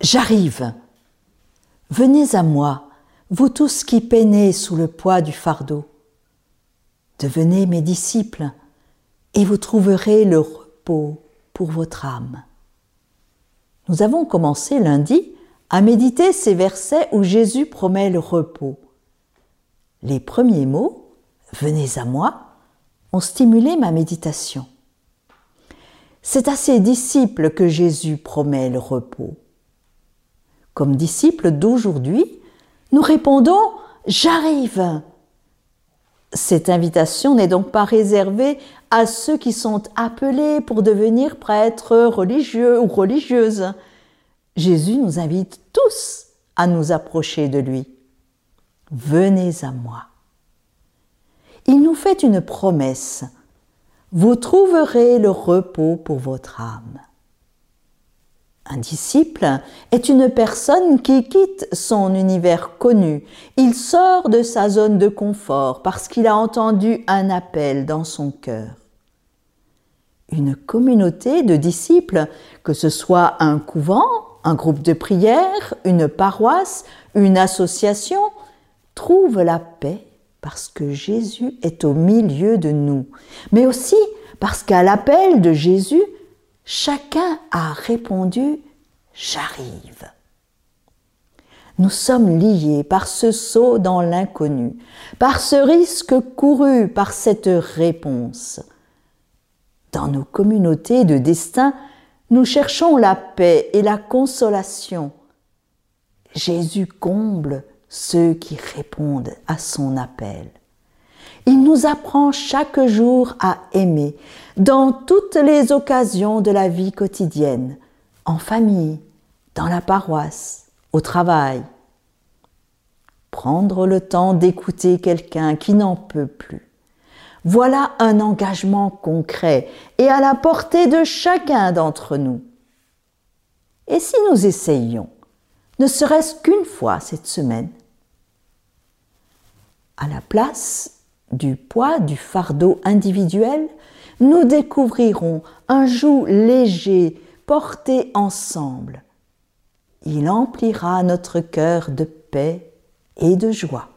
J'arrive. Venez à moi, vous tous qui peinez sous le poids du fardeau. Devenez mes disciples, et vous trouverez le repos pour votre âme. Nous avons commencé lundi à méditer ces versets où Jésus promet le repos. Les premiers mots, Venez à moi, ont stimulé ma méditation. C'est à ses disciples que Jésus promet le repos. Comme disciples d'aujourd'hui, nous répondons J'arrive. Cette invitation n'est donc pas réservée à ceux qui sont appelés pour devenir prêtres religieux ou religieuses. Jésus nous invite tous à nous approcher de lui. Venez à moi. Il nous fait une promesse. Vous trouverez le repos pour votre âme. Un disciple est une personne qui quitte son univers connu. Il sort de sa zone de confort parce qu'il a entendu un appel dans son cœur. Une communauté de disciples, que ce soit un couvent, un groupe de prière, une paroisse, une association, trouve la paix parce que Jésus est au milieu de nous, mais aussi parce qu'à l'appel de Jésus, chacun a répondu J'arrive. Nous sommes liés par ce saut dans l'inconnu, par ce risque couru par cette réponse. Dans nos communautés de destin, nous cherchons la paix et la consolation. Jésus comble ceux qui répondent à son appel. Il nous apprend chaque jour à aimer dans toutes les occasions de la vie quotidienne, en famille, dans la paroisse, au travail. Prendre le temps d'écouter quelqu'un qui n'en peut plus. Voilà un engagement concret et à la portée de chacun d'entre nous. Et si nous essayions, ne serait-ce qu'une fois cette semaine, à la place du poids du fardeau individuel, nous découvrirons un joug léger porté ensemble. Il emplira notre cœur de paix et de joie.